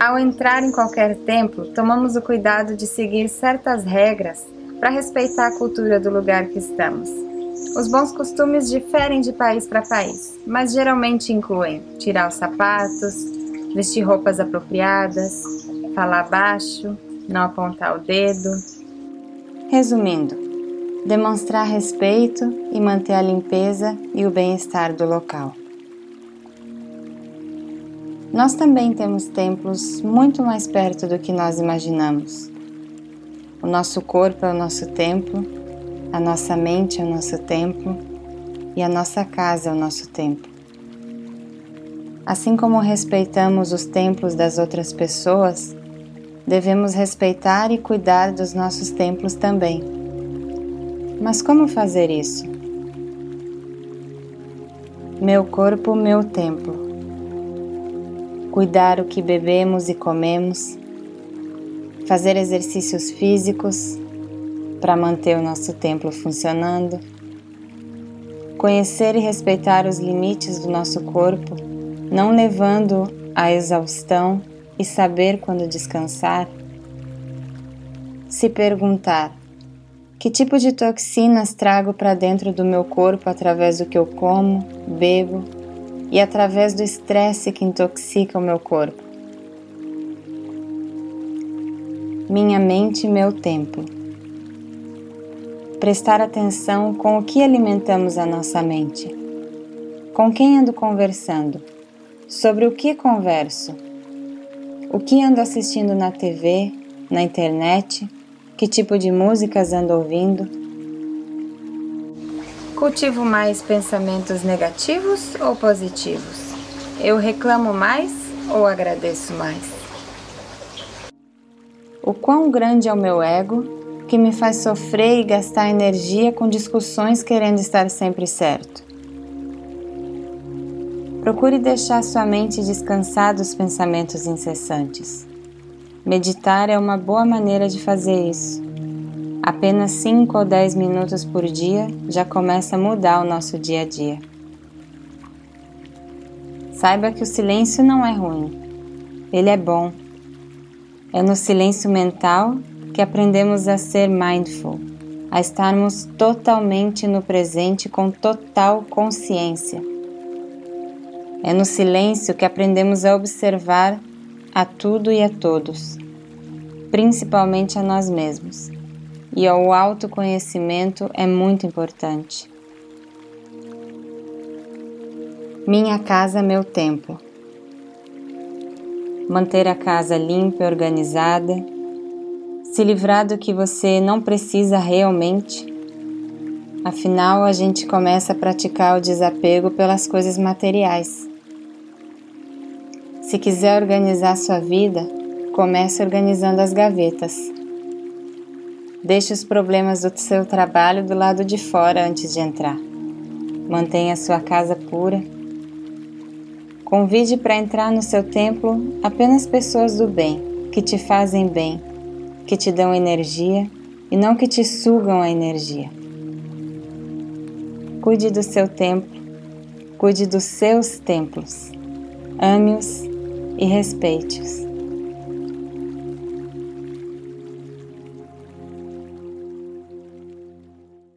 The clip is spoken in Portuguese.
Ao entrar em qualquer templo, tomamos o cuidado de seguir certas regras para respeitar a cultura do lugar que estamos. Os bons costumes diferem de país para país, mas geralmente incluem tirar os sapatos, vestir roupas apropriadas, falar baixo, não apontar o dedo. Resumindo, demonstrar respeito e manter a limpeza e o bem-estar do local. Nós também temos templos muito mais perto do que nós imaginamos. O nosso corpo é o nosso templo, a nossa mente é o nosso templo e a nossa casa é o nosso templo. Assim como respeitamos os templos das outras pessoas, devemos respeitar e cuidar dos nossos templos também. Mas como fazer isso? Meu corpo, meu templo cuidar o que bebemos e comemos, fazer exercícios físicos para manter o nosso templo funcionando, conhecer e respeitar os limites do nosso corpo, não levando à exaustão e saber quando descansar. Se perguntar: que tipo de toxinas trago para dentro do meu corpo através do que eu como, bebo e através do estresse que intoxica o meu corpo. Minha mente e meu templo. Prestar atenção com o que alimentamos a nossa mente. Com quem ando conversando? Sobre o que converso? O que ando assistindo na TV, na internet? Que tipo de músicas ando ouvindo? Cultivo mais pensamentos negativos ou positivos? Eu reclamo mais ou agradeço mais? O quão grande é o meu ego que me faz sofrer e gastar energia com discussões querendo estar sempre certo? Procure deixar sua mente descansar dos pensamentos incessantes. Meditar é uma boa maneira de fazer isso. Apenas 5 ou 10 minutos por dia já começa a mudar o nosso dia a dia. Saiba que o silêncio não é ruim, ele é bom. É no silêncio mental que aprendemos a ser mindful, a estarmos totalmente no presente com total consciência. É no silêncio que aprendemos a observar a tudo e a todos, principalmente a nós mesmos e o autoconhecimento é muito importante. Minha casa, meu templo. Manter a casa limpa e organizada, se livrar do que você não precisa realmente. Afinal, a gente começa a praticar o desapego pelas coisas materiais. Se quiser organizar sua vida, comece organizando as gavetas. Deixe os problemas do seu trabalho do lado de fora antes de entrar. Mantenha sua casa pura. Convide para entrar no seu templo apenas pessoas do bem, que te fazem bem, que te dão energia e não que te sugam a energia. Cuide do seu templo, cuide dos seus templos. Ame-os e respeite-os.